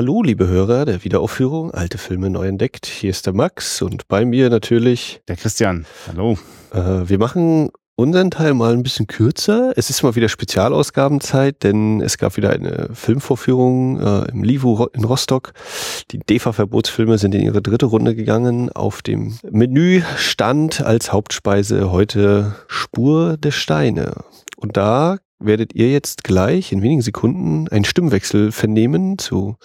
Hallo, liebe Hörer der Wiederaufführung Alte Filme neu entdeckt. Hier ist der Max und bei mir natürlich der Christian. Hallo. Äh, wir machen unseren Teil mal ein bisschen kürzer. Es ist mal wieder Spezialausgabenzeit, denn es gab wieder eine Filmvorführung äh, im Livu in Rostock. Die DEFA-Verbotsfilme sind in ihre dritte Runde gegangen. Auf dem Menü stand als Hauptspeise heute Spur der Steine. Und da werdet ihr jetzt gleich in wenigen Sekunden einen Stimmwechsel vernehmen zu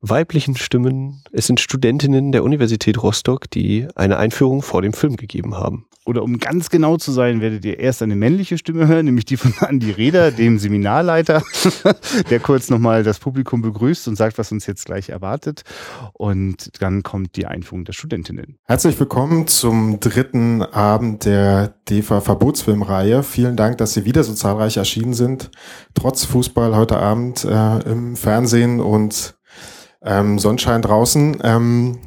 weiblichen Stimmen. Es sind Studentinnen der Universität Rostock, die eine Einführung vor dem Film gegeben haben. Oder um ganz genau zu sein, werdet ihr erst eine männliche Stimme hören, nämlich die von Andi Reder, dem Seminarleiter, der kurz nochmal das Publikum begrüßt und sagt, was uns jetzt gleich erwartet. Und dann kommt die Einführung der Studentinnen. Herzlich willkommen zum dritten Abend der DEFA Verbotsfilmreihe. Vielen Dank, dass Sie wieder so zahlreich erschienen sind, trotz Fußball heute Abend äh, im Fernsehen und ähm, Sonnenschein draußen. Ähm,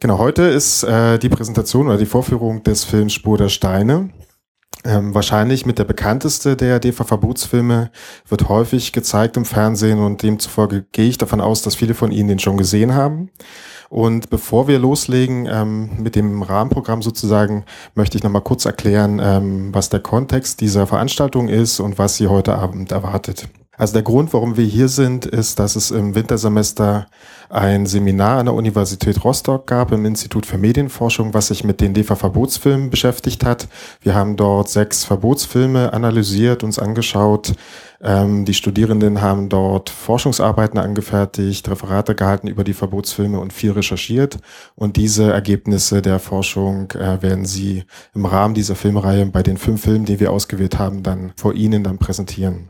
genau, heute ist äh, die Präsentation oder die Vorführung des Films Spur der Steine. Ähm, wahrscheinlich mit der bekannteste der DEFA-Verbotsfilme, wird häufig gezeigt im Fernsehen und demzufolge gehe ich davon aus, dass viele von Ihnen den schon gesehen haben. Und bevor wir loslegen ähm, mit dem Rahmenprogramm sozusagen, möchte ich nochmal kurz erklären, ähm, was der Kontext dieser Veranstaltung ist und was Sie heute Abend erwartet. Also der Grund, warum wir hier sind, ist, dass es im Wintersemester ein Seminar an der Universität Rostock gab im Institut für Medienforschung, was sich mit den DEFA-Verbotsfilmen beschäftigt hat. Wir haben dort sechs Verbotsfilme analysiert, uns angeschaut, ähm, die Studierenden haben dort Forschungsarbeiten angefertigt, Referate gehalten über die Verbotsfilme und viel recherchiert. Und diese Ergebnisse der Forschung äh, werden sie im Rahmen dieser Filmreihe bei den fünf Filmen, die wir ausgewählt haben, dann vor Ihnen dann präsentieren.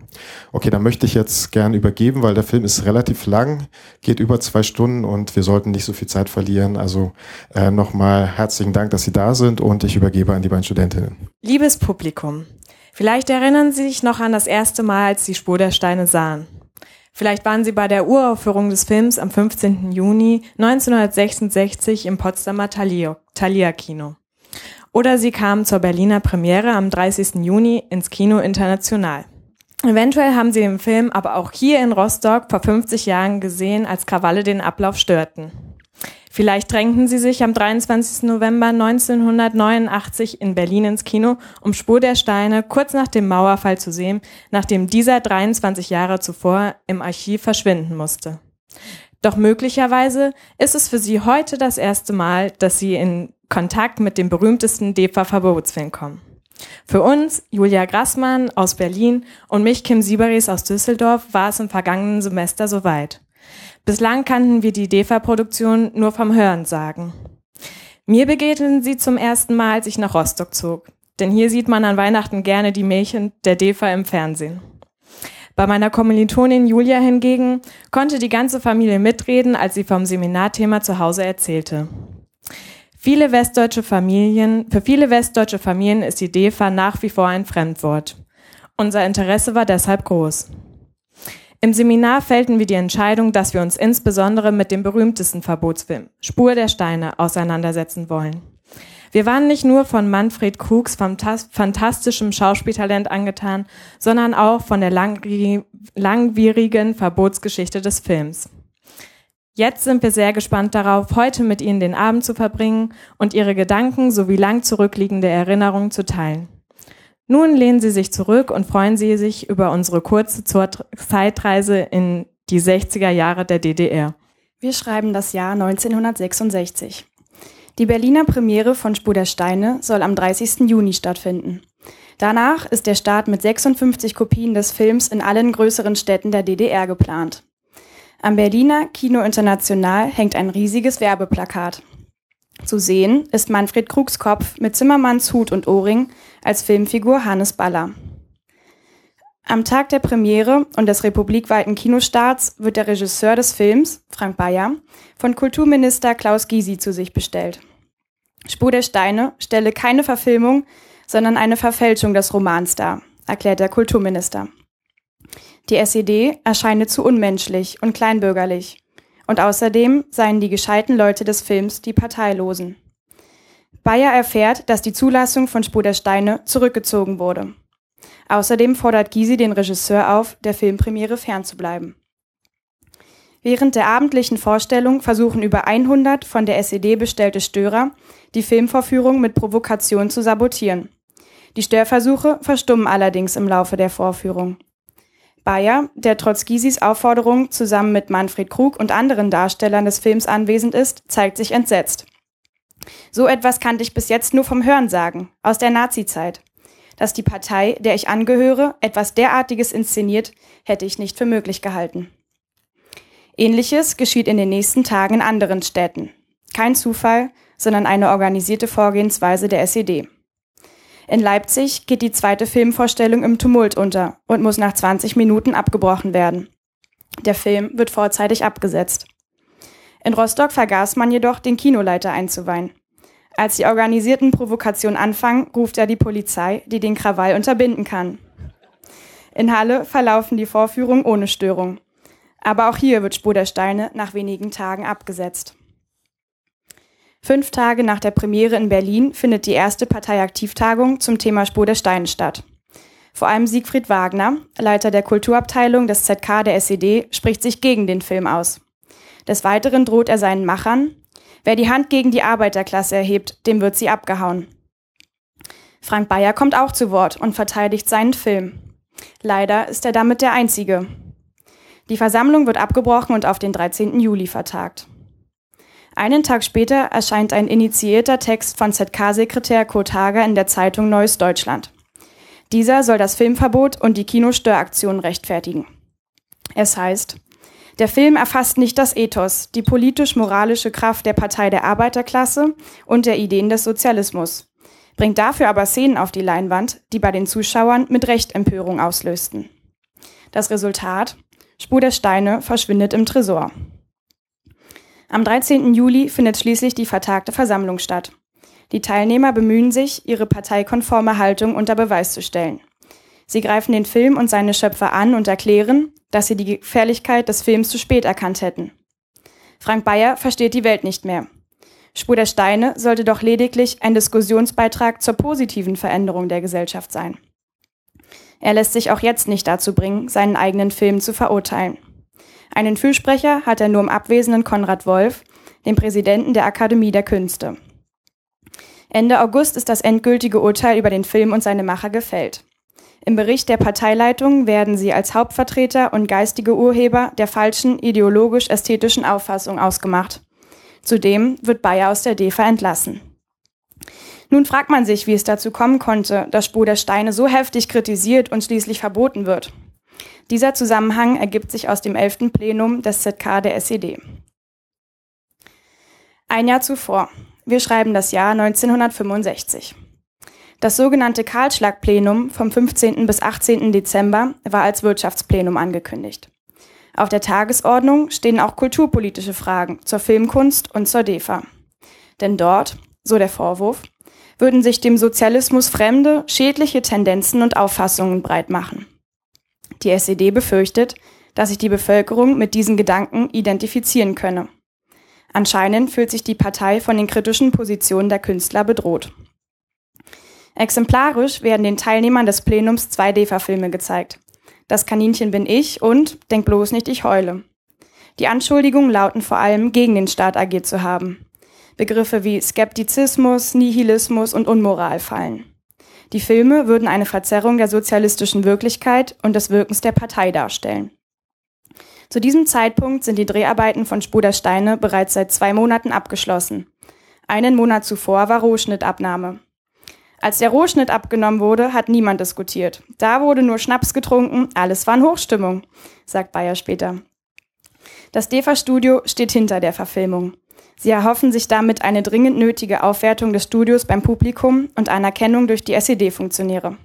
Okay, dann möchte ich jetzt gern übergeben, weil der Film ist relativ lang, geht über zwei Stunden und wir sollten nicht so viel Zeit verlieren. Also äh, nochmal herzlichen Dank, dass Sie da sind und ich übergebe an die beiden Studentinnen. Liebes Publikum, Vielleicht erinnern Sie sich noch an das erste Mal, als Sie Spur der Steine sahen. Vielleicht waren Sie bei der Uraufführung des Films am 15. Juni 1966 im Potsdamer Thalia Kino. Oder Sie kamen zur Berliner Premiere am 30. Juni ins Kino International. Eventuell haben Sie den Film aber auch hier in Rostock vor 50 Jahren gesehen, als Krawalle den Ablauf störten. Vielleicht drängten sie sich am 23. November 1989 in Berlin ins Kino, um Spur der Steine kurz nach dem Mauerfall zu sehen, nachdem dieser 23 Jahre zuvor im Archiv verschwinden musste. Doch möglicherweise ist es für sie heute das erste Mal, dass sie in Kontakt mit dem berühmtesten DEFA-Verbotsfilm kommen. Für uns, Julia Grassmann aus Berlin und mich, Kim Sieberis aus Düsseldorf, war es im vergangenen Semester soweit. Bislang kannten wir die DEFA-Produktion nur vom Hören sagen. Mir begegneten sie zum ersten Mal, als ich nach Rostock zog. Denn hier sieht man an Weihnachten gerne die Mädchen der DEFA im Fernsehen. Bei meiner Kommilitonin Julia hingegen konnte die ganze Familie mitreden, als sie vom Seminarthema zu Hause erzählte. Viele westdeutsche Familien, für viele westdeutsche Familien ist die DEFA nach wie vor ein Fremdwort. Unser Interesse war deshalb groß. Im Seminar fällten wir die Entscheidung, dass wir uns insbesondere mit dem berühmtesten Verbotsfilm, Spur der Steine, auseinandersetzen wollen. Wir waren nicht nur von Manfred Krugs fantastischem Schauspieltalent angetan, sondern auch von der langwierigen Verbotsgeschichte des Films. Jetzt sind wir sehr gespannt darauf, heute mit Ihnen den Abend zu verbringen und Ihre Gedanken sowie lang zurückliegende Erinnerungen zu teilen. Nun lehnen Sie sich zurück und freuen Sie sich über unsere kurze Zeitreise in die 60er Jahre der DDR. Wir schreiben das Jahr 1966. Die Berliner Premiere von Spur der Steine soll am 30. Juni stattfinden. Danach ist der Start mit 56 Kopien des Films in allen größeren Städten der DDR geplant. Am Berliner Kino International hängt ein riesiges Werbeplakat. Zu sehen ist Manfred Krugs Kopf mit Zimmermanns Hut und Ohrring als Filmfigur Hannes Baller. Am Tag der Premiere und des republikweiten Kinostarts wird der Regisseur des Films, Frank Bayer, von Kulturminister Klaus Gysi zu sich bestellt. Spur der Steine stelle keine Verfilmung, sondern eine Verfälschung des Romans dar, erklärt der Kulturminister. Die SED erscheine zu unmenschlich und kleinbürgerlich und außerdem seien die gescheiten Leute des Films die Parteilosen. Bayer erfährt, dass die Zulassung von Spur der Steine zurückgezogen wurde. Außerdem fordert Gysi den Regisseur auf, der Filmpremiere fernzubleiben. Während der abendlichen Vorstellung versuchen über 100 von der SED bestellte Störer, die Filmvorführung mit Provokation zu sabotieren. Die Störversuche verstummen allerdings im Laufe der Vorführung. Bayer, der trotz Gysis Aufforderung zusammen mit Manfred Krug und anderen Darstellern des Films anwesend ist, zeigt sich entsetzt. So etwas kannte ich bis jetzt nur vom Hörensagen, aus der Nazizeit. Dass die Partei, der ich angehöre, etwas derartiges inszeniert, hätte ich nicht für möglich gehalten. Ähnliches geschieht in den nächsten Tagen in anderen Städten. Kein Zufall, sondern eine organisierte Vorgehensweise der SED. In Leipzig geht die zweite Filmvorstellung im Tumult unter und muss nach 20 Minuten abgebrochen werden. Der Film wird vorzeitig abgesetzt. In Rostock vergaß man jedoch, den Kinoleiter einzuweihen. Als die organisierten Provokationen anfangen, ruft er die Polizei, die den Krawall unterbinden kann. In Halle verlaufen die Vorführungen ohne Störung. Aber auch hier wird Spur der Steine nach wenigen Tagen abgesetzt. Fünf Tage nach der Premiere in Berlin findet die erste Parteiaktivtagung zum Thema Spur der Steine statt. Vor allem Siegfried Wagner, Leiter der Kulturabteilung des ZK der SED, spricht sich gegen den Film aus. Des Weiteren droht er seinen Machern, Wer die Hand gegen die Arbeiterklasse erhebt, dem wird sie abgehauen. Frank Bayer kommt auch zu Wort und verteidigt seinen Film. Leider ist er damit der Einzige. Die Versammlung wird abgebrochen und auf den 13. Juli vertagt. Einen Tag später erscheint ein initiierter Text von ZK-Sekretär Kurt Hager in der Zeitung Neues Deutschland. Dieser soll das Filmverbot und die Kinostöraktion rechtfertigen. Es heißt, der Film erfasst nicht das Ethos, die politisch-moralische Kraft der Partei der Arbeiterklasse und der Ideen des Sozialismus, bringt dafür aber Szenen auf die Leinwand, die bei den Zuschauern mit Recht Empörung auslösten. Das Resultat? Spur der Steine verschwindet im Tresor. Am 13. Juli findet schließlich die vertagte Versammlung statt. Die Teilnehmer bemühen sich, ihre parteikonforme Haltung unter Beweis zu stellen. Sie greifen den Film und seine Schöpfer an und erklären, dass sie die Gefährlichkeit des Films zu spät erkannt hätten. Frank Bayer versteht die Welt nicht mehr. Spur der Steine sollte doch lediglich ein Diskussionsbeitrag zur positiven Veränderung der Gesellschaft sein. Er lässt sich auch jetzt nicht dazu bringen, seinen eigenen Film zu verurteilen. Einen Fürsprecher hat er nur im abwesenden Konrad Wolf, dem Präsidenten der Akademie der Künste. Ende August ist das endgültige Urteil über den Film und seine Macher gefällt. Im Bericht der Parteileitung werden sie als Hauptvertreter und geistige Urheber der falschen ideologisch-ästhetischen Auffassung ausgemacht. Zudem wird Bayer aus der DEFA entlassen. Nun fragt man sich, wie es dazu kommen konnte, dass Spur der Steine so heftig kritisiert und schließlich verboten wird. Dieser Zusammenhang ergibt sich aus dem 11. Plenum des ZK der SED. Ein Jahr zuvor. Wir schreiben das Jahr 1965. Das sogenannte Karlschlag-Plenum vom 15. bis 18. Dezember war als Wirtschaftsplenum angekündigt. Auf der Tagesordnung stehen auch kulturpolitische Fragen zur Filmkunst und zur DEFA. Denn dort, so der Vorwurf, würden sich dem Sozialismus fremde, schädliche Tendenzen und Auffassungen breit machen. Die SED befürchtet, dass sich die Bevölkerung mit diesen Gedanken identifizieren könne. Anscheinend fühlt sich die Partei von den kritischen Positionen der Künstler bedroht. Exemplarisch werden den Teilnehmern des Plenums zwei DEFA-Filme gezeigt. Das Kaninchen bin ich und Denk bloß nicht, ich heule. Die Anschuldigungen lauten vor allem, gegen den Staat agiert zu haben. Begriffe wie Skeptizismus, Nihilismus und Unmoral fallen. Die Filme würden eine Verzerrung der sozialistischen Wirklichkeit und des Wirkens der Partei darstellen. Zu diesem Zeitpunkt sind die Dreharbeiten von Spuder Steine bereits seit zwei Monaten abgeschlossen. Einen Monat zuvor war Rohschnittabnahme. Als der Rohschnitt abgenommen wurde, hat niemand diskutiert. Da wurde nur Schnaps getrunken, alles war in Hochstimmung, sagt Bayer später. Das DEFA-Studio steht hinter der Verfilmung. Sie erhoffen sich damit eine dringend nötige Aufwertung des Studios beim Publikum und Anerkennung durch die SED-Funktionäre.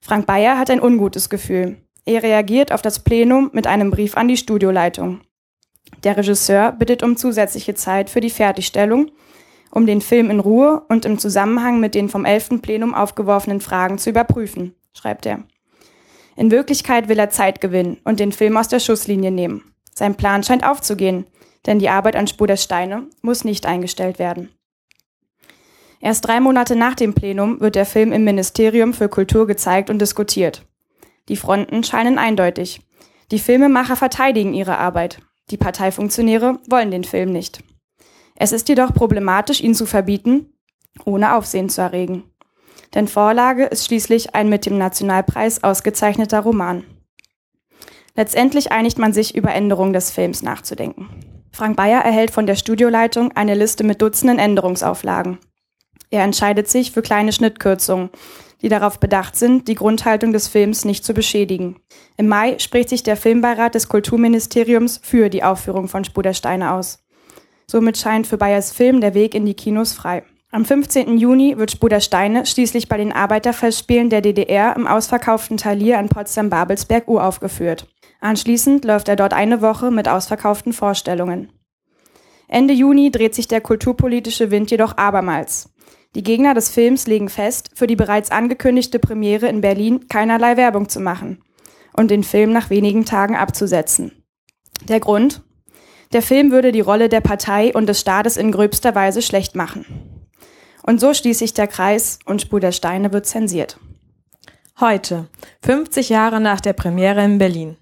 Frank Bayer hat ein ungutes Gefühl. Er reagiert auf das Plenum mit einem Brief an die Studioleitung. Der Regisseur bittet um zusätzliche Zeit für die Fertigstellung um den Film in Ruhe und im Zusammenhang mit den vom 11. Plenum aufgeworfenen Fragen zu überprüfen, schreibt er. In Wirklichkeit will er Zeit gewinnen und den Film aus der Schusslinie nehmen. Sein Plan scheint aufzugehen, denn die Arbeit an Spur der Steine muss nicht eingestellt werden. Erst drei Monate nach dem Plenum wird der Film im Ministerium für Kultur gezeigt und diskutiert. Die Fronten scheinen eindeutig. Die Filmemacher verteidigen ihre Arbeit. Die Parteifunktionäre wollen den Film nicht. Es ist jedoch problematisch, ihn zu verbieten, ohne Aufsehen zu erregen. Denn Vorlage ist schließlich ein mit dem Nationalpreis ausgezeichneter Roman. Letztendlich einigt man sich, über Änderungen des Films nachzudenken. Frank Bayer erhält von der Studioleitung eine Liste mit Dutzenden Änderungsauflagen. Er entscheidet sich für kleine Schnittkürzungen, die darauf bedacht sind, die Grundhaltung des Films nicht zu beschädigen. Im Mai spricht sich der Filmbeirat des Kulturministeriums für die Aufführung von Spur der Steine aus. Somit scheint für Bayers Film der Weg in die Kinos frei. Am 15. Juni wird Spur der Steine schließlich bei den Arbeiterfestspielen der DDR im ausverkauften Talier in Potsdam-Babelsberg uraufgeführt. Anschließend läuft er dort eine Woche mit ausverkauften Vorstellungen. Ende Juni dreht sich der kulturpolitische Wind jedoch abermals. Die Gegner des Films legen fest, für die bereits angekündigte Premiere in Berlin keinerlei Werbung zu machen und den Film nach wenigen Tagen abzusetzen. Der Grund? Der Film würde die Rolle der Partei und des Staates in gröbster Weise schlecht machen. Und so schließt sich der Kreis und Spur der Steine wird zensiert. Heute, 50 Jahre nach der Premiere in Berlin.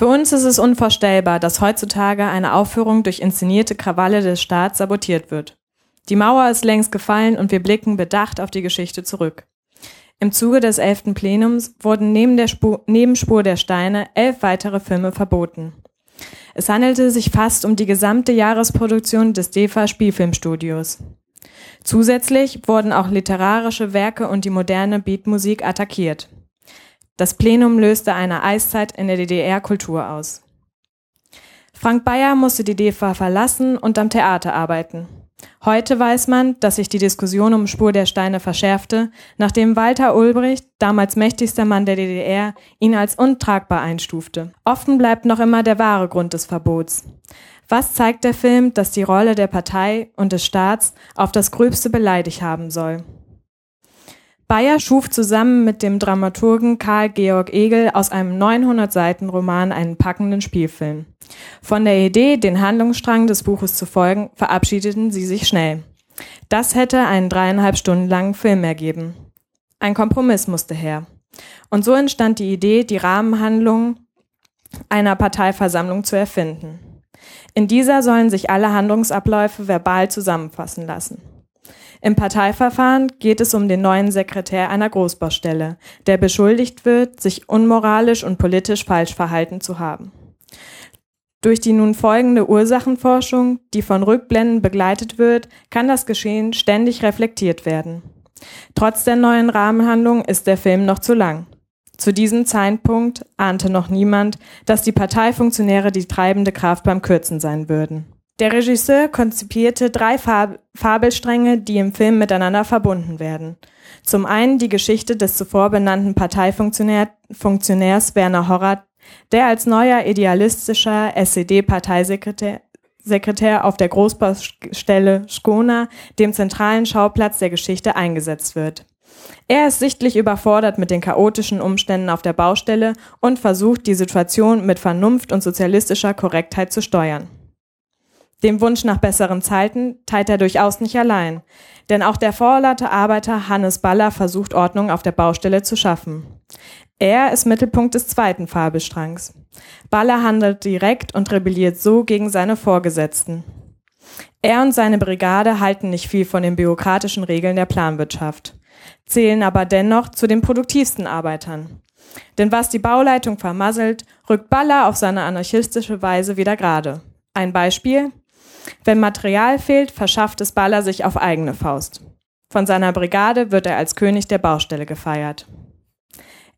Für uns ist es unvorstellbar, dass heutzutage eine Aufführung durch inszenierte Krawalle des Staats sabotiert wird. Die Mauer ist längst gefallen und wir blicken bedacht auf die Geschichte zurück. Im Zuge des elften Plenums wurden neben der Spur, Nebenspur der Steine elf weitere Filme verboten. Es handelte sich fast um die gesamte Jahresproduktion des DEFA Spielfilmstudios. Zusätzlich wurden auch literarische Werke und die moderne Beatmusik attackiert. Das Plenum löste eine Eiszeit in der DDR-Kultur aus. Frank Bayer musste die DEFA verlassen und am Theater arbeiten. Heute weiß man, dass sich die Diskussion um Spur der Steine verschärfte, nachdem Walter Ulbricht, damals mächtigster Mann der DDR, ihn als untragbar einstufte. Offen bleibt noch immer der wahre Grund des Verbots. Was zeigt der Film, dass die Rolle der Partei und des Staats auf das Gröbste beleidigt haben soll? Bayer schuf zusammen mit dem Dramaturgen Karl Georg Egel aus einem 900-Seiten-Roman einen packenden Spielfilm. Von der Idee, den Handlungsstrang des Buches zu folgen, verabschiedeten sie sich schnell. Das hätte einen dreieinhalb Stunden langen Film ergeben. Ein Kompromiss musste her. Und so entstand die Idee, die Rahmenhandlung einer Parteiversammlung zu erfinden. In dieser sollen sich alle Handlungsabläufe verbal zusammenfassen lassen. Im Parteiverfahren geht es um den neuen Sekretär einer Großbaustelle, der beschuldigt wird, sich unmoralisch und politisch falsch verhalten zu haben. Durch die nun folgende Ursachenforschung, die von Rückblenden begleitet wird, kann das Geschehen ständig reflektiert werden. Trotz der neuen Rahmenhandlung ist der Film noch zu lang. Zu diesem Zeitpunkt ahnte noch niemand, dass die Parteifunktionäre die treibende Kraft beim Kürzen sein würden. Der Regisseur konzipierte drei Fab Fabelstränge, die im Film miteinander verbunden werden. Zum einen die Geschichte des zuvor benannten Parteifunktionärs Werner Horrath, der als neuer idealistischer SED-Parteisekretär Sekretär auf der Großbaustelle Skona, dem zentralen Schauplatz der Geschichte, eingesetzt wird. Er ist sichtlich überfordert mit den chaotischen Umständen auf der Baustelle und versucht, die Situation mit Vernunft und sozialistischer Korrektheit zu steuern. Dem Wunsch nach besseren Zeiten teilt er durchaus nicht allein, denn auch der vorlaute Arbeiter Hannes Baller versucht Ordnung auf der Baustelle zu schaffen. Er ist Mittelpunkt des zweiten Fabelstrangs. Baller handelt direkt und rebelliert so gegen seine Vorgesetzten. Er und seine Brigade halten nicht viel von den bürokratischen Regeln der Planwirtschaft, zählen aber dennoch zu den produktivsten Arbeitern. Denn was die Bauleitung vermasselt, rückt Baller auf seine anarchistische Weise wieder gerade. Ein Beispiel? Wenn Material fehlt, verschafft es Baller sich auf eigene Faust. Von seiner Brigade wird er als König der Baustelle gefeiert.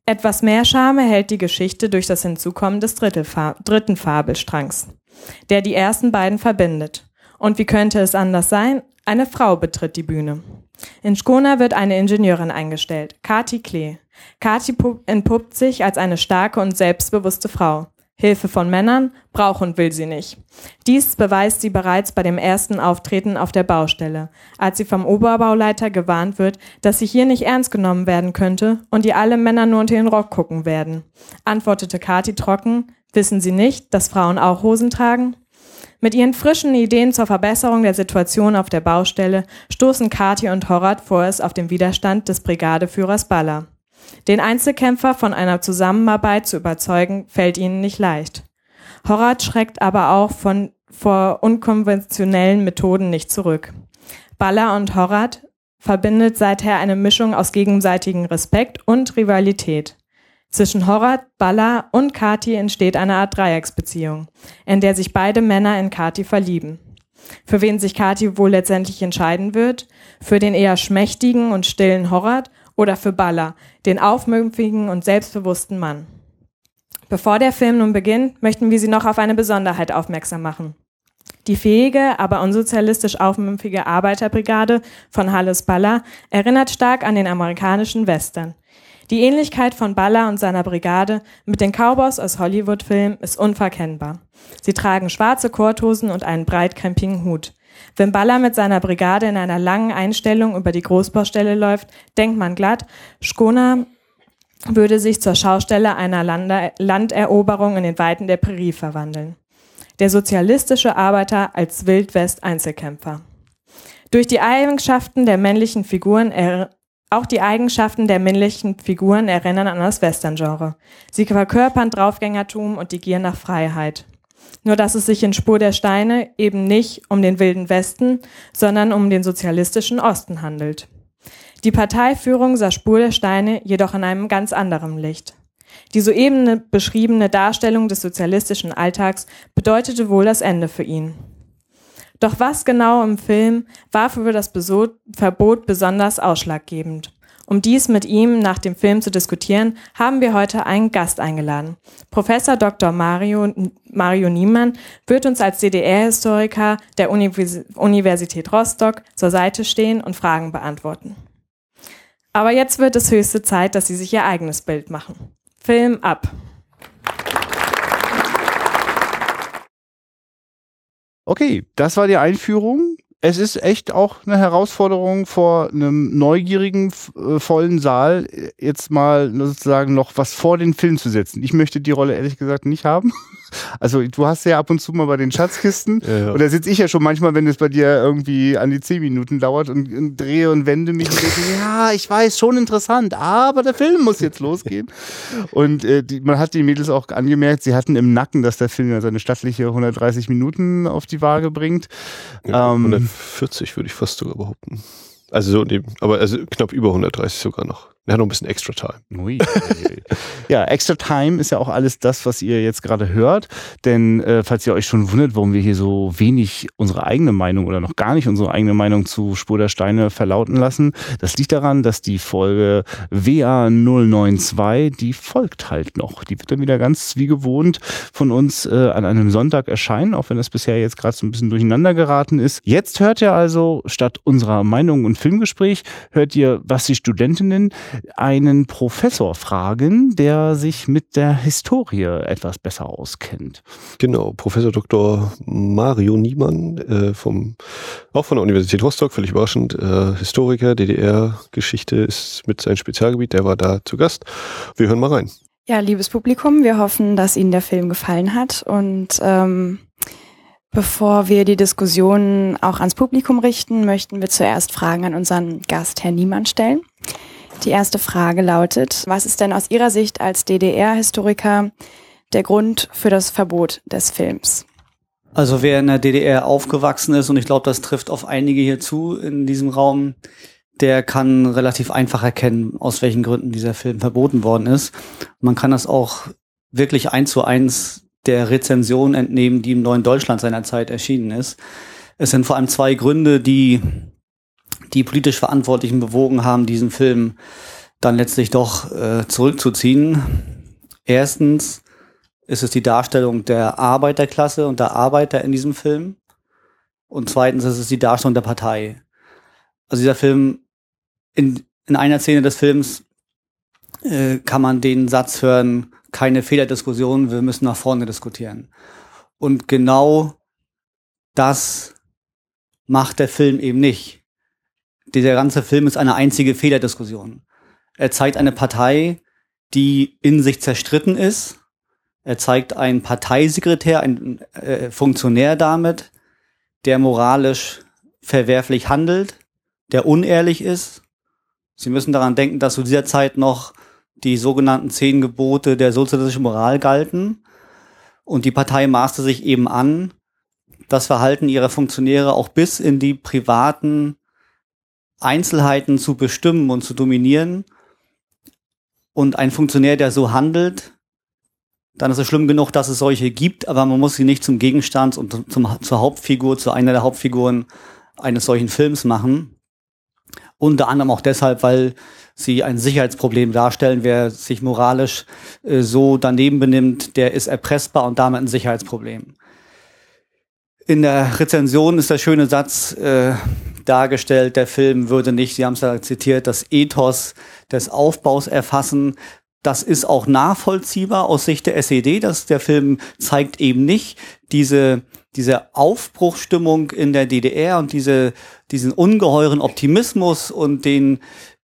Etwas mehr Charme hält die Geschichte durch das Hinzukommen des dritten Fabelstrangs, der die ersten beiden verbindet. Und wie könnte es anders sein? Eine Frau betritt die Bühne. In Skona wird eine Ingenieurin eingestellt, Kati Klee. Kati entpuppt sich als eine starke und selbstbewusste Frau. Hilfe von Männern braucht und will sie nicht. Dies beweist sie bereits bei dem ersten Auftreten auf der Baustelle, als sie vom Oberbauleiter gewarnt wird, dass sie hier nicht ernst genommen werden könnte und ihr alle Männer nur unter den Rock gucken werden. Antwortete Kati trocken, wissen Sie nicht, dass Frauen auch Hosen tragen? Mit ihren frischen Ideen zur Verbesserung der Situation auf der Baustelle stoßen Kati und Horat vorerst auf den Widerstand des Brigadeführers Baller. Den Einzelkämpfer von einer Zusammenarbeit zu überzeugen, fällt ihnen nicht leicht. Horat schreckt aber auch von, vor unkonventionellen Methoden nicht zurück. Balla und Horat verbindet seither eine Mischung aus gegenseitigem Respekt und Rivalität. Zwischen Horat, Balla und Kati entsteht eine Art Dreiecksbeziehung, in der sich beide Männer in Kati verlieben. Für wen sich Kati wohl letztendlich entscheiden wird? Für den eher schmächtigen und stillen Horat oder für Balla, den aufmüpfigen und selbstbewussten Mann? Bevor der Film nun beginnt, möchten wir Sie noch auf eine Besonderheit aufmerksam machen. Die fähige, aber unsozialistisch aufmüpfige Arbeiterbrigade von Halles Baller erinnert stark an den amerikanischen Western. Die Ähnlichkeit von Baller und seiner Brigade mit den Cowboys aus Hollywood-Filmen ist unverkennbar. Sie tragen schwarze Korthosen und einen breitkrempigen Hut. Wenn Baller mit seiner Brigade in einer langen Einstellung über die Großbaustelle läuft, denkt man glatt, Schkona würde sich zur Schaustelle einer Landeroberung in den Weiten der Prärie verwandeln der sozialistische Arbeiter als Wildwest-Einzelkämpfer. Durch die Eigenschaften der männlichen Figuren auch die Eigenschaften der männlichen Figuren erinnern an das Western-Genre. Sie verkörpern Draufgängertum und die Gier nach Freiheit. Nur dass es sich in Spur der Steine eben nicht um den wilden Westen, sondern um den sozialistischen Osten handelt. Die Parteiführung sah Spur der Steine jedoch in einem ganz anderen Licht. Die soeben beschriebene Darstellung des sozialistischen Alltags bedeutete wohl das Ende für ihn. Doch was genau im Film war für das Verbot besonders ausschlaggebend? Um dies mit ihm nach dem Film zu diskutieren, haben wir heute einen Gast eingeladen. Professor Dr. Mario, Mario Niemann wird uns als DDR-Historiker der Universität Rostock zur Seite stehen und Fragen beantworten. Aber jetzt wird es höchste Zeit, dass Sie sich Ihr eigenes Bild machen. Film ab. Okay, das war die Einführung es ist echt auch eine Herausforderung vor einem neugierigen, äh, vollen Saal, jetzt mal sozusagen noch was vor den Film zu setzen. Ich möchte die Rolle ehrlich gesagt nicht haben. Also du hast ja ab und zu mal bei den Schatzkisten. Ja, ja. Und da sitze ich ja schon manchmal, wenn es bei dir irgendwie an die zehn Minuten dauert und, und drehe und wende mich und denke, ja, ich weiß, schon interessant, aber der Film muss jetzt losgehen. Und äh, die, man hat die Mädels auch angemerkt, sie hatten im Nacken, dass der Film ja seine stattliche 130 Minuten auf die Waage bringt. Ja, ähm, 40 würde ich fast sogar behaupten. Also so neben, aber also knapp über 130 sogar noch. Ja, noch ein bisschen Extra Time. Ui. ja, Extra Time ist ja auch alles das, was ihr jetzt gerade hört. Denn äh, falls ihr euch schon wundert, warum wir hier so wenig unsere eigene Meinung oder noch gar nicht unsere eigene Meinung zu Spur der Steine verlauten lassen, das liegt daran, dass die Folge WA 092, die folgt halt noch. Die wird dann wieder ganz wie gewohnt von uns äh, an einem Sonntag erscheinen, auch wenn das bisher jetzt gerade so ein bisschen durcheinander geraten ist. Jetzt hört ihr also statt unserer Meinung und Filmgespräch, hört ihr, was die Studentinnen einen Professor fragen, der sich mit der Historie etwas besser auskennt. Genau, Professor Dr. Mario Niemann äh, vom auch von der Universität Rostock, völlig überraschend, äh, Historiker, DDR-Geschichte ist mit sein Spezialgebiet, der war da zu Gast. Wir hören mal rein. Ja, liebes Publikum, wir hoffen, dass Ihnen der Film gefallen hat und ähm, Bevor wir die Diskussion auch ans Publikum richten, möchten wir zuerst Fragen an unseren Gast, Herrn Niemann, stellen. Die erste Frage lautet, was ist denn aus Ihrer Sicht als DDR-Historiker der Grund für das Verbot des Films? Also wer in der DDR aufgewachsen ist, und ich glaube, das trifft auf einige hier zu in diesem Raum, der kann relativ einfach erkennen, aus welchen Gründen dieser Film verboten worden ist. Man kann das auch wirklich eins zu eins der Rezension entnehmen, die im Neuen Deutschland seinerzeit erschienen ist. Es sind vor allem zwei Gründe, die die politisch Verantwortlichen bewogen haben, diesen Film dann letztlich doch äh, zurückzuziehen. Erstens ist es die Darstellung der Arbeiterklasse und der Arbeiter in diesem Film. Und zweitens ist es die Darstellung der Partei. Also dieser Film, in, in einer Szene des Films äh, kann man den Satz hören, keine Fehlerdiskussion, wir müssen nach vorne diskutieren. Und genau das macht der Film eben nicht dieser ganze Film ist eine einzige Fehlerdiskussion. Er zeigt eine Partei, die in sich zerstritten ist. Er zeigt einen Parteisekretär, einen äh, Funktionär damit, der moralisch verwerflich handelt, der unehrlich ist. Sie müssen daran denken, dass zu dieser Zeit noch die sogenannten zehn Gebote der sozialistischen Moral galten. Und die Partei maßte sich eben an, das Verhalten ihrer Funktionäre auch bis in die privaten Einzelheiten zu bestimmen und zu dominieren. Und ein Funktionär, der so handelt, dann ist es schlimm genug, dass es solche gibt, aber man muss sie nicht zum Gegenstand und zum, zur Hauptfigur, zu einer der Hauptfiguren eines solchen Films machen. Unter anderem auch deshalb, weil sie ein Sicherheitsproblem darstellen. Wer sich moralisch äh, so daneben benimmt, der ist erpressbar und damit ein Sicherheitsproblem. In der Rezension ist der schöne Satz äh, dargestellt, der Film würde nicht, Sie haben es ja zitiert, das Ethos des Aufbaus erfassen. Das ist auch nachvollziehbar aus Sicht der SED, dass der Film zeigt eben nicht diese, diese Aufbruchstimmung in der DDR und diese, diesen ungeheuren Optimismus und den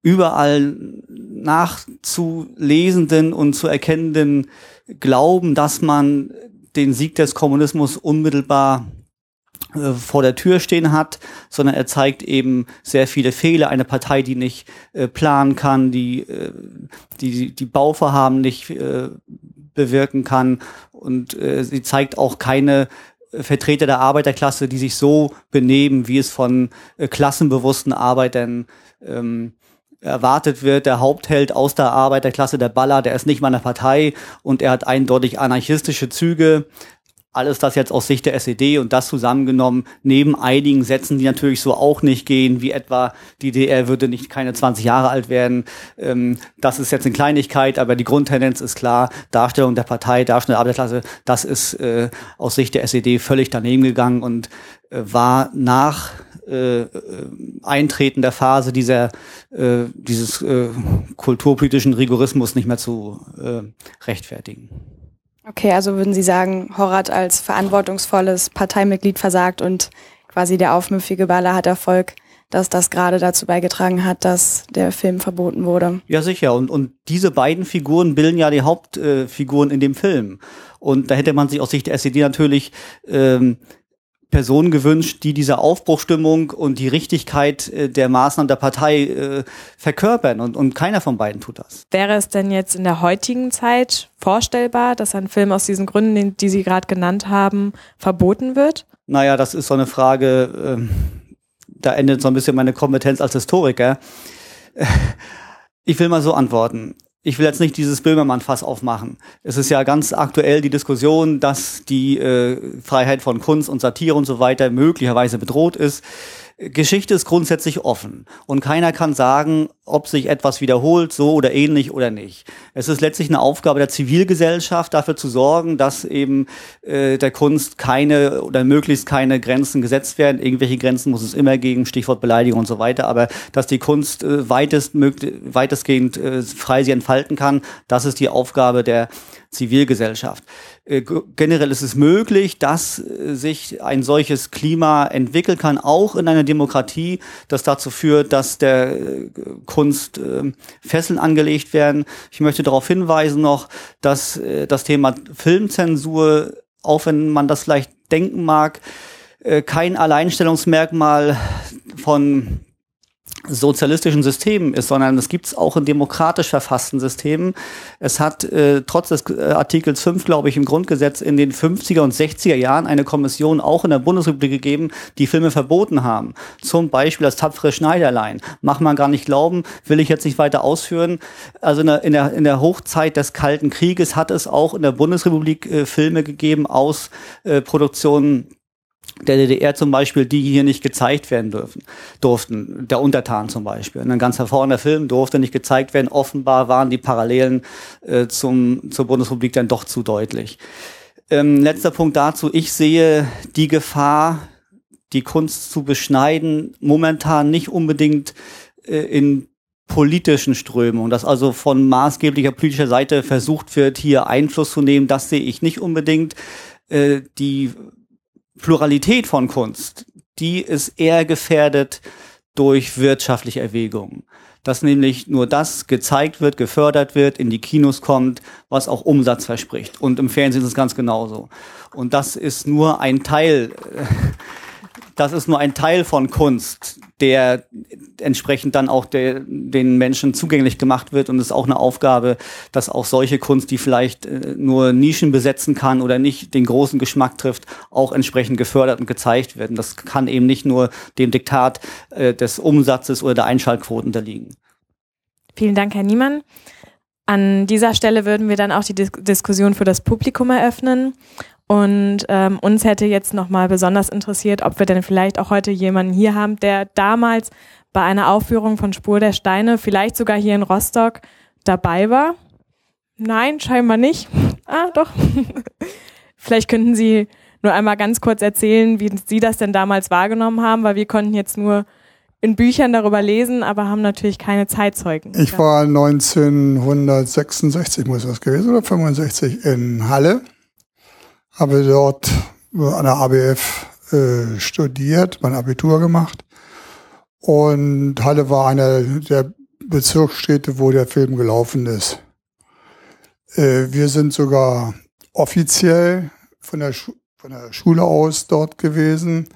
überall nachzulesenden und zu erkennenden Glauben, dass man den Sieg des Kommunismus unmittelbar äh, vor der Tür stehen hat, sondern er zeigt eben sehr viele Fehler. Eine Partei, die nicht äh, planen kann, die, äh, die die Bauvorhaben nicht äh, bewirken kann und äh, sie zeigt auch keine Vertreter der Arbeiterklasse, die sich so benehmen, wie es von klassenbewussten Arbeitern ähm, erwartet wird. Der Hauptheld aus der Arbeiterklasse, der Baller, der ist nicht mal eine Partei und er hat eindeutig anarchistische Züge alles das jetzt aus Sicht der SED und das zusammengenommen, neben einigen Sätzen, die natürlich so auch nicht gehen, wie etwa die DR würde nicht keine 20 Jahre alt werden. Ähm, das ist jetzt eine Kleinigkeit, aber die Grundtendenz ist klar. Darstellung der Partei, Darstellung der Arbeiterklasse, das ist äh, aus Sicht der SED völlig daneben gegangen und äh, war nach äh, äh, Eintreten der Phase dieser äh, dieses äh, kulturpolitischen Rigorismus nicht mehr zu äh, rechtfertigen. Okay, also würden Sie sagen, Horat als verantwortungsvolles Parteimitglied versagt und quasi der aufmüpfige Baller hat Erfolg, dass das gerade dazu beigetragen hat, dass der Film verboten wurde. Ja, sicher. Und, und diese beiden Figuren bilden ja die Hauptfiguren äh, in dem Film. Und da hätte man sich aus Sicht der SED natürlich ähm, Personen gewünscht, die diese Aufbruchstimmung und die Richtigkeit äh, der Maßnahmen der Partei äh, verkörpern. Und, und keiner von beiden tut das. Wäre es denn jetzt in der heutigen Zeit vorstellbar, dass ein Film aus diesen Gründen, die Sie gerade genannt haben, verboten wird? Naja, das ist so eine Frage, äh, da endet so ein bisschen meine Kompetenz als Historiker. Ich will mal so antworten ich will jetzt nicht dieses Böhmermann-Fass aufmachen. Es ist ja ganz aktuell die Diskussion, dass die äh, Freiheit von Kunst und Satire und so weiter möglicherweise bedroht ist. Geschichte ist grundsätzlich offen und keiner kann sagen, ob sich etwas wiederholt, so oder ähnlich oder nicht. Es ist letztlich eine Aufgabe der Zivilgesellschaft, dafür zu sorgen, dass eben äh, der Kunst keine oder möglichst keine Grenzen gesetzt werden. Irgendwelche Grenzen muss es immer geben, Stichwort Beleidigung und so weiter, aber dass die Kunst äh, weitest, weitestgehend äh, frei sie entfalten kann, das ist die Aufgabe der Zivilgesellschaft. Äh, generell ist es möglich, dass äh, sich ein solches Klima entwickeln kann, auch in einer Demokratie, das dazu führt, dass der äh, Kunst Fesseln angelegt werden. Ich möchte darauf hinweisen noch, dass das Thema Filmzensur, auch wenn man das vielleicht denken mag, kein Alleinstellungsmerkmal von sozialistischen Systemen ist, sondern es gibt es auch in demokratisch verfassten Systemen. Es hat äh, trotz des äh, Artikels 5, glaube ich, im Grundgesetz in den 50er und 60er Jahren eine Kommission auch in der Bundesrepublik gegeben, die Filme verboten haben. Zum Beispiel das tapfere Schneiderlein. Macht man gar nicht glauben, will ich jetzt nicht weiter ausführen. Also in der, in der, in der Hochzeit des Kalten Krieges hat es auch in der Bundesrepublik äh, Filme gegeben aus äh, Produktionen der DDR zum Beispiel, die hier nicht gezeigt werden dürfen, durften. Der Untertan zum Beispiel. Ein ganz hervorragender Film durfte nicht gezeigt werden. Offenbar waren die Parallelen äh, zum, zur Bundesrepublik dann doch zu deutlich. Ähm, letzter Punkt dazu. Ich sehe die Gefahr, die Kunst zu beschneiden, momentan nicht unbedingt äh, in politischen Strömungen, dass also von maßgeblicher politischer Seite versucht wird, hier Einfluss zu nehmen, das sehe ich nicht unbedingt. Äh, die Pluralität von Kunst, die ist eher gefährdet durch wirtschaftliche Erwägungen. Dass nämlich nur das gezeigt wird, gefördert wird, in die Kinos kommt, was auch Umsatz verspricht. Und im Fernsehen ist es ganz genauso. Und das ist nur ein Teil, das ist nur ein Teil von Kunst, der entsprechend dann auch der, den Menschen zugänglich gemacht wird. Und es ist auch eine Aufgabe, dass auch solche Kunst, die vielleicht äh, nur Nischen besetzen kann oder nicht den großen Geschmack trifft, auch entsprechend gefördert und gezeigt werden. Das kann eben nicht nur dem Diktat äh, des Umsatzes oder der Einschaltquoten unterliegen. Vielen Dank, Herr Niemann. An dieser Stelle würden wir dann auch die Dis Diskussion für das Publikum eröffnen. Und ähm, uns hätte jetzt nochmal besonders interessiert, ob wir denn vielleicht auch heute jemanden hier haben, der damals bei einer Aufführung von Spur der Steine, vielleicht sogar hier in Rostock, dabei war. Nein, scheinbar nicht. Ah, doch. vielleicht könnten Sie nur einmal ganz kurz erzählen, wie Sie das denn damals wahrgenommen haben, weil wir konnten jetzt nur in Büchern darüber lesen, aber haben natürlich keine Zeitzeugen. Ich war 1966, muss das gewesen, oder 65 in Halle, habe dort an der ABF äh, studiert, mein Abitur gemacht. Und Halle war einer der Bezirksstädte, wo der Film gelaufen ist. Äh, wir sind sogar offiziell von der, von der Schule aus dort gewesen.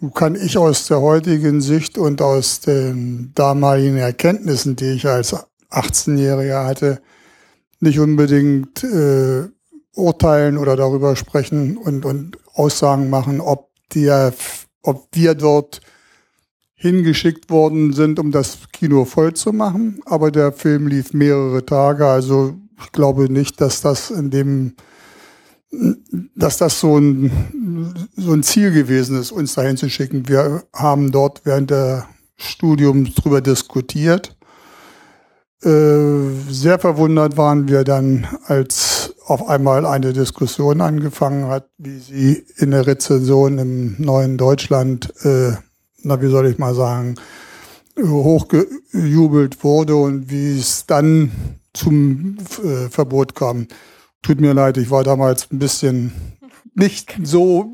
Nun kann ich aus der heutigen Sicht und aus den damaligen Erkenntnissen, die ich als 18-Jähriger hatte, nicht unbedingt äh, urteilen oder darüber sprechen und, und Aussagen machen, ob, der, ob wir dort hingeschickt worden sind, um das Kino voll zu machen. Aber der Film lief mehrere Tage, also ich glaube nicht, dass das in dem dass das so ein, so ein Ziel gewesen ist, uns dahin zu schicken. Wir haben dort während der Studiums drüber diskutiert. Äh, sehr verwundert waren wir dann, als auf einmal eine Diskussion angefangen hat, wie sie in der Rezension im neuen Deutschland, äh, na wie soll ich mal sagen, hochgejubelt wurde und wie es dann zum äh, Verbot kam. Tut mir leid, ich war damals ein bisschen nicht so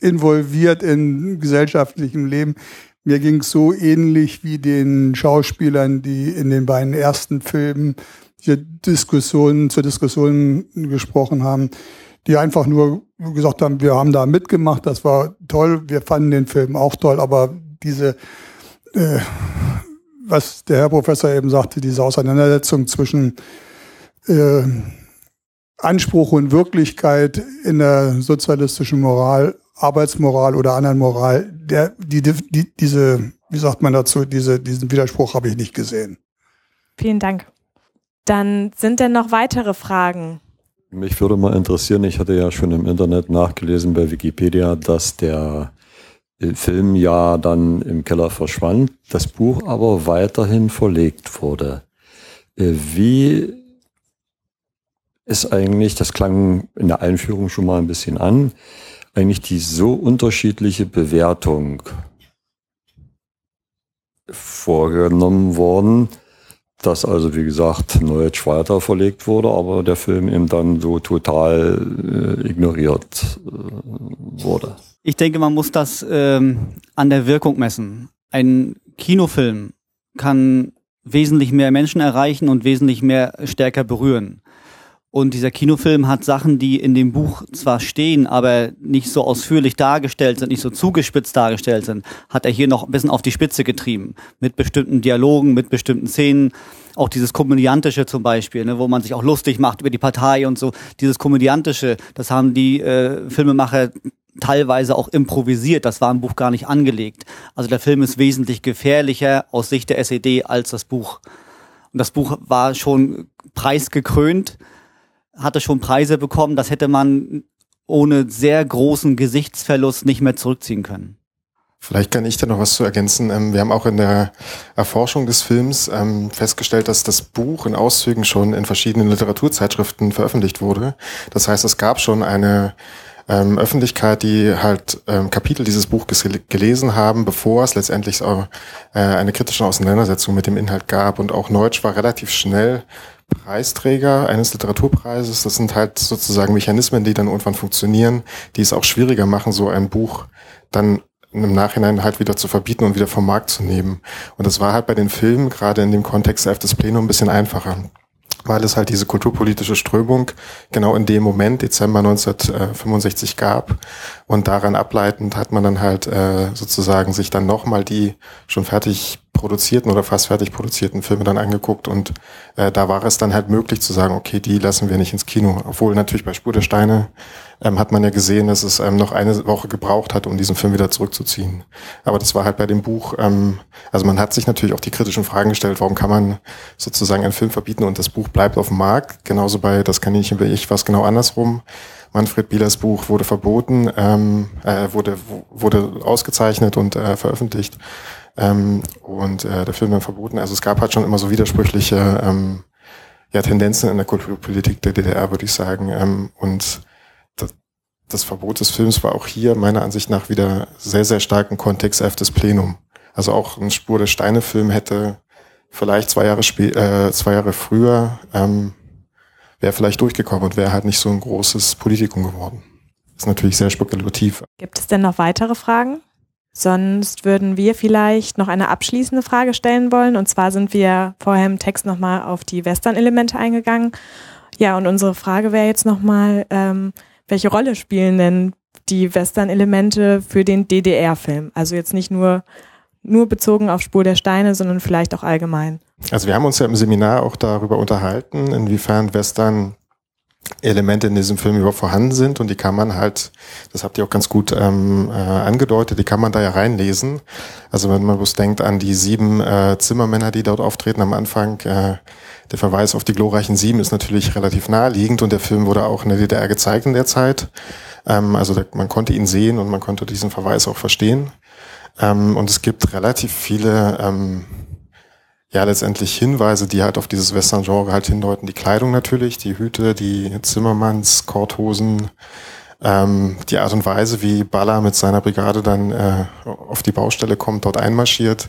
involviert in gesellschaftlichem Leben. Mir ging es so ähnlich wie den Schauspielern, die in den beiden ersten Filmen hier Diskussionen zur Diskussion gesprochen haben, die einfach nur gesagt haben, wir haben da mitgemacht, das war toll, wir fanden den Film auch toll, aber diese, äh, was der Herr Professor eben sagte, diese Auseinandersetzung zwischen äh, Anspruch und Wirklichkeit in der sozialistischen Moral, Arbeitsmoral oder anderen Moral, der, die, die, diese, wie sagt man dazu, diese, diesen Widerspruch habe ich nicht gesehen. Vielen Dank. Dann sind denn noch weitere Fragen? Mich würde mal interessieren, ich hatte ja schon im Internet nachgelesen bei Wikipedia, dass der Film ja dann im Keller verschwand, das Buch aber weiterhin verlegt wurde. Äh, wie ist eigentlich, das klang in der Einführung schon mal ein bisschen an, eigentlich die so unterschiedliche Bewertung vorgenommen worden, dass also wie gesagt Neuetsch weiter verlegt wurde, aber der Film eben dann so total äh, ignoriert äh, wurde. Ich denke, man muss das ähm, an der Wirkung messen. Ein Kinofilm kann wesentlich mehr Menschen erreichen und wesentlich mehr stärker berühren. Und dieser Kinofilm hat Sachen, die in dem Buch zwar stehen, aber nicht so ausführlich dargestellt sind, nicht so zugespitzt dargestellt sind, hat er hier noch ein bisschen auf die Spitze getrieben. Mit bestimmten Dialogen, mit bestimmten Szenen. Auch dieses Komödiantische zum Beispiel, ne, wo man sich auch lustig macht über die Partei und so. Dieses Komödiantische, das haben die äh, Filmemacher teilweise auch improvisiert. Das war im Buch gar nicht angelegt. Also der Film ist wesentlich gefährlicher aus Sicht der SED als das Buch. Und das Buch war schon preisgekrönt hatte schon Preise bekommen, das hätte man ohne sehr großen Gesichtsverlust nicht mehr zurückziehen können. Vielleicht kann ich da noch was zu ergänzen. Ähm, wir haben auch in der Erforschung des Films ähm, festgestellt, dass das Buch in Auszügen schon in verschiedenen Literaturzeitschriften veröffentlicht wurde. Das heißt, es gab schon eine ähm, Öffentlichkeit, die halt Kapitel dieses Buches gelesen haben, bevor es letztendlich äh, eine kritische Auseinandersetzung mit dem Inhalt gab. Und auch Neutsch war relativ schnell Preisträger eines Literaturpreises. Das sind halt sozusagen Mechanismen, die dann irgendwann funktionieren, die es auch schwieriger machen, so ein Buch dann im Nachhinein halt wieder zu verbieten und wieder vom Markt zu nehmen. Und das war halt bei den Filmen, gerade in dem Kontext Elftes Plenum, ein bisschen einfacher. weil es halt diese kulturpolitische Strömung genau in dem Moment, Dezember 1965, gab. Und daran ableitend hat man dann halt äh, sozusagen sich dann nochmal die schon fertig produzierten oder fast fertig produzierten Filme dann angeguckt und äh, da war es dann halt möglich zu sagen, okay, die lassen wir nicht ins Kino. Obwohl natürlich bei Spur der Steine ähm, hat man ja gesehen, dass es ähm, noch eine Woche gebraucht hat, um diesen Film wieder zurückzuziehen. Aber das war halt bei dem Buch, ähm, also man hat sich natürlich auch die kritischen Fragen gestellt, warum kann man sozusagen einen Film verbieten und das Buch bleibt auf dem Markt. Genauso bei Das kann ich über ich was genau andersrum. Manfred Bielers Buch wurde verboten, ähm, äh, wurde, wurde ausgezeichnet und äh, veröffentlicht. Ähm, und äh, der Film dann verboten. Also es gab halt schon immer so widersprüchliche ähm, ja, Tendenzen in der Kulturpolitik der DDR, würde ich sagen. Ähm, und das, das Verbot des Films war auch hier meiner Ansicht nach wieder sehr, sehr stark im Kontext F des Plenum. Also auch ein Spur des Steine-Film hätte vielleicht zwei Jahre, spä äh, zwei Jahre früher ähm, wäre vielleicht durchgekommen und wäre halt nicht so ein großes Politikum geworden. Das ist natürlich sehr spekulativ. Gibt es denn noch weitere Fragen? Sonst würden wir vielleicht noch eine abschließende Frage stellen wollen. Und zwar sind wir vorher im Text nochmal auf die Western-Elemente eingegangen. Ja, und unsere Frage wäre jetzt nochmal, ähm, welche Rolle spielen denn die Western-Elemente für den DDR-Film? Also jetzt nicht nur, nur bezogen auf Spur der Steine, sondern vielleicht auch allgemein. Also wir haben uns ja im Seminar auch darüber unterhalten, inwiefern Western Elemente in diesem Film über vorhanden sind und die kann man halt, das habt ihr auch ganz gut ähm, äh, angedeutet, die kann man da ja reinlesen. Also wenn man bloß denkt an die sieben äh, Zimmermänner, die dort auftreten am Anfang, äh, der Verweis auf die glorreichen Sieben ist natürlich relativ naheliegend und der Film wurde auch in der DDR gezeigt in der Zeit. Ähm, also da, man konnte ihn sehen und man konnte diesen Verweis auch verstehen. Ähm, und es gibt relativ viele ähm, ja letztendlich Hinweise, die halt auf dieses Western-Genre halt hindeuten. Die Kleidung natürlich, die Hüte, die Zimmermanns, Korthosen, ähm, die Art und Weise, wie Baller mit seiner Brigade dann äh, auf die Baustelle kommt, dort einmarschiert.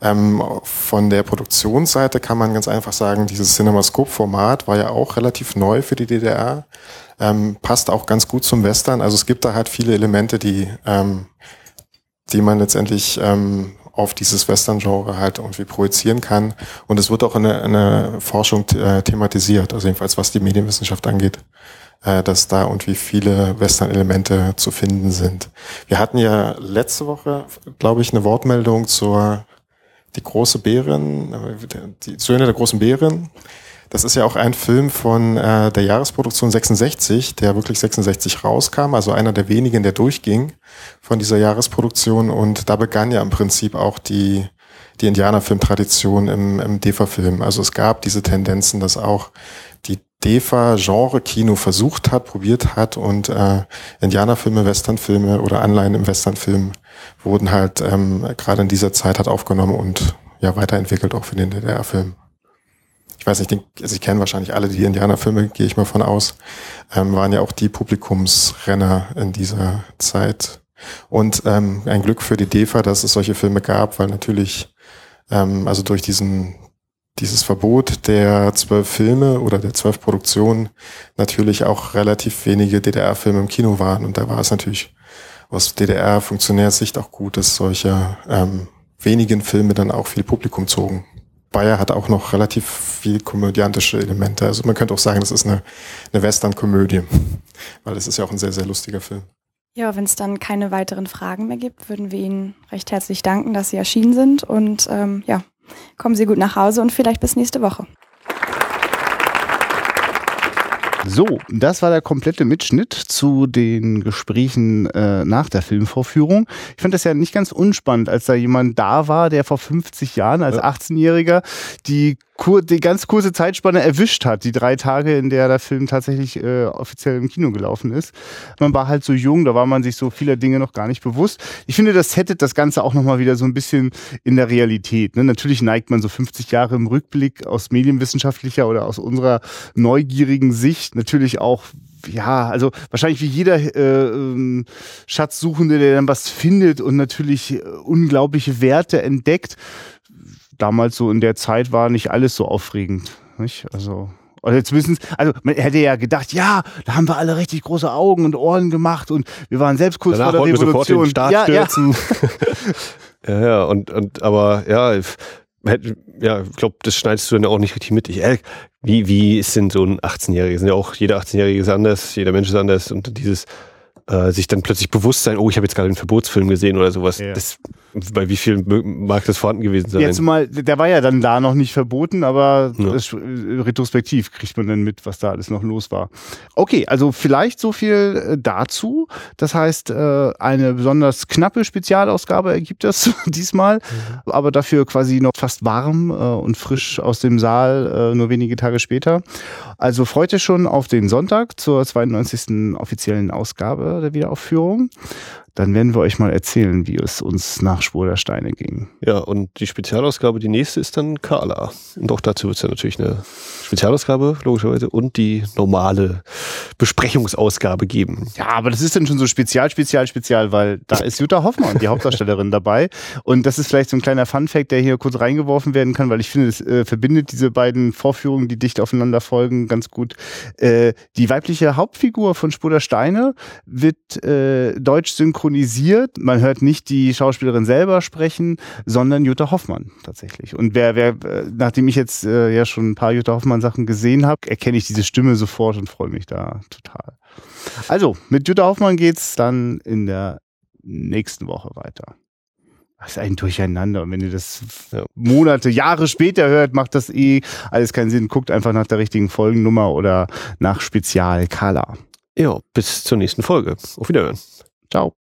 Ähm, von der Produktionsseite kann man ganz einfach sagen, dieses Cinemascope-Format war ja auch relativ neu für die DDR, ähm, passt auch ganz gut zum Western. Also es gibt da halt viele Elemente, die ähm, die man letztendlich ähm, auf dieses Western-Genre halt irgendwie projizieren kann. Und es wird auch in der, in der Forschung äh, thematisiert, also jedenfalls was die Medienwissenschaft angeht, äh, dass da irgendwie viele Western-Elemente zu finden sind. Wir hatten ja letzte Woche, glaube ich, eine Wortmeldung zur die große Bärin, die Söhne der großen Bärin. Das ist ja auch ein Film von äh, der Jahresproduktion 66, der wirklich 66 rauskam, also einer der wenigen, der durchging von dieser Jahresproduktion. Und da begann ja im Prinzip auch die, die Indianerfilm-Tradition im, im DEFA-Film. Also es gab diese Tendenzen, dass auch die DEFA-Genre-Kino versucht hat, probiert hat und äh, Indianerfilme, Westernfilme oder Anleihen im Westernfilm wurden halt ähm, gerade in dieser Zeit hat aufgenommen und ja weiterentwickelt auch für den DDR-Film ich weiß nicht, also ich kenne wahrscheinlich alle die Indianerfilme, gehe ich mal von aus, ähm, waren ja auch die Publikumsrenner in dieser Zeit. Und ähm, ein Glück für die DEFA, dass es solche Filme gab, weil natürlich, ähm, also durch diesen dieses Verbot der zwölf Filme oder der zwölf Produktionen natürlich auch relativ wenige DDR-Filme im Kino waren. Und da war es natürlich aus DDR-Funktionärsicht auch gut, dass solche ähm, wenigen Filme dann auch viel Publikum zogen. Bayer hat auch noch relativ viel komödiantische Elemente. Also man könnte auch sagen, das ist eine, eine Western-Komödie, weil es ist ja auch ein sehr, sehr lustiger Film. Ja, wenn es dann keine weiteren Fragen mehr gibt, würden wir Ihnen recht herzlich danken, dass Sie erschienen sind und ähm, ja, kommen Sie gut nach Hause und vielleicht bis nächste Woche. So, das war der komplette Mitschnitt zu den Gesprächen äh, nach der Filmvorführung. Ich fand das ja nicht ganz unspannend, als da jemand da war, der vor 50 Jahren als 18-Jähriger die die ganz kurze Zeitspanne erwischt hat, die drei Tage, in der der Film tatsächlich äh, offiziell im Kino gelaufen ist. Man war halt so jung, da war man sich so vieler Dinge noch gar nicht bewusst. Ich finde, das settet das Ganze auch nochmal wieder so ein bisschen in der Realität. Ne? Natürlich neigt man so 50 Jahre im Rückblick aus medienwissenschaftlicher oder aus unserer neugierigen Sicht natürlich auch ja, also wahrscheinlich wie jeder äh, ähm, Schatzsuchende, der dann was findet und natürlich äh, unglaubliche Werte entdeckt, damals so in der Zeit war nicht alles so aufregend. Nicht? Also oder jetzt wissen also man hätte ja gedacht, ja, da haben wir alle richtig große Augen und Ohren gemacht und wir waren selbst kurz Danach vor der Revolution. Wir sofort den Staat ja, stürzen. Ja. ja, ja, und, und aber ja, ja, ich glaube, das schneidest du dann auch nicht richtig mit. Ich, äh, wie, wie ist denn so ein 18-Jähriger? Sind ja auch, jeder 18-Jährige ist anders, jeder Mensch ist anders und dieses äh, sich dann plötzlich bewusst sein, oh, ich habe jetzt gerade einen Verbotsfilm gesehen oder sowas. Ja. Das, bei wie vielen mö- mag das vorhanden gewesen sein? Jetzt mal, der war ja dann da noch nicht verboten, aber Ja. das, äh, retrospektiv kriegt man dann mit, was da alles noch los war. Okay, also vielleicht so viel äh, dazu. Das heißt, eine besonders knappe Spezialausgabe ergibt das diesmal, aber dafür quasi noch fast warm und frisch aus dem Saal, nur wenige Tage später. Also freut ihr schon auf den Sonntag zur 92. offiziellen Ausgabe der Wiederaufführung. Dann werden wir euch mal erzählen, wie es uns nach Spur der Steine ging. Ja, und die Spezialausgabe, die nächste ist dann Carla. Und auch dazu wird es ja natürlich eine Spezialausgabe, logischerweise, und die normale Besprechungsausgabe geben. Ja, aber das ist dann schon so spezial, spezial, spezial, weil da ist Jutta Hoffmann, die Hauptdarstellerin, dabei. Und das ist vielleicht so ein kleiner Funfact, der hier kurz reingeworfen werden kann, weil ich finde, es äh, verbindet diese beiden Vorführungen, die dicht aufeinander folgen, ganz gut. Äh, die weibliche Hauptfigur von Spur der Steine wird äh, deutsch synchronisiert. Man hört nicht die Schauspielerin selber sprechen, sondern Jutta Hoffmann tatsächlich. Und wer, wer, äh, nachdem ich jetzt äh, ja schon ein paar Jutta Hoffmann Sachen gesehen habe, erkenne ich diese Stimme sofort und freue mich da total. Also, mit Jutta Hoffmann geht's dann in der nächsten Woche weiter. Das ist ein Durcheinander. Und wenn ihr das. Monate, Jahre später hört, macht das eh alles keinen Sinn. Guckt einfach nach der richtigen Folgennummer oder nach Spezial Kala. Ja, bis zur nächsten Folge. Auf Wiederhören. Ciao.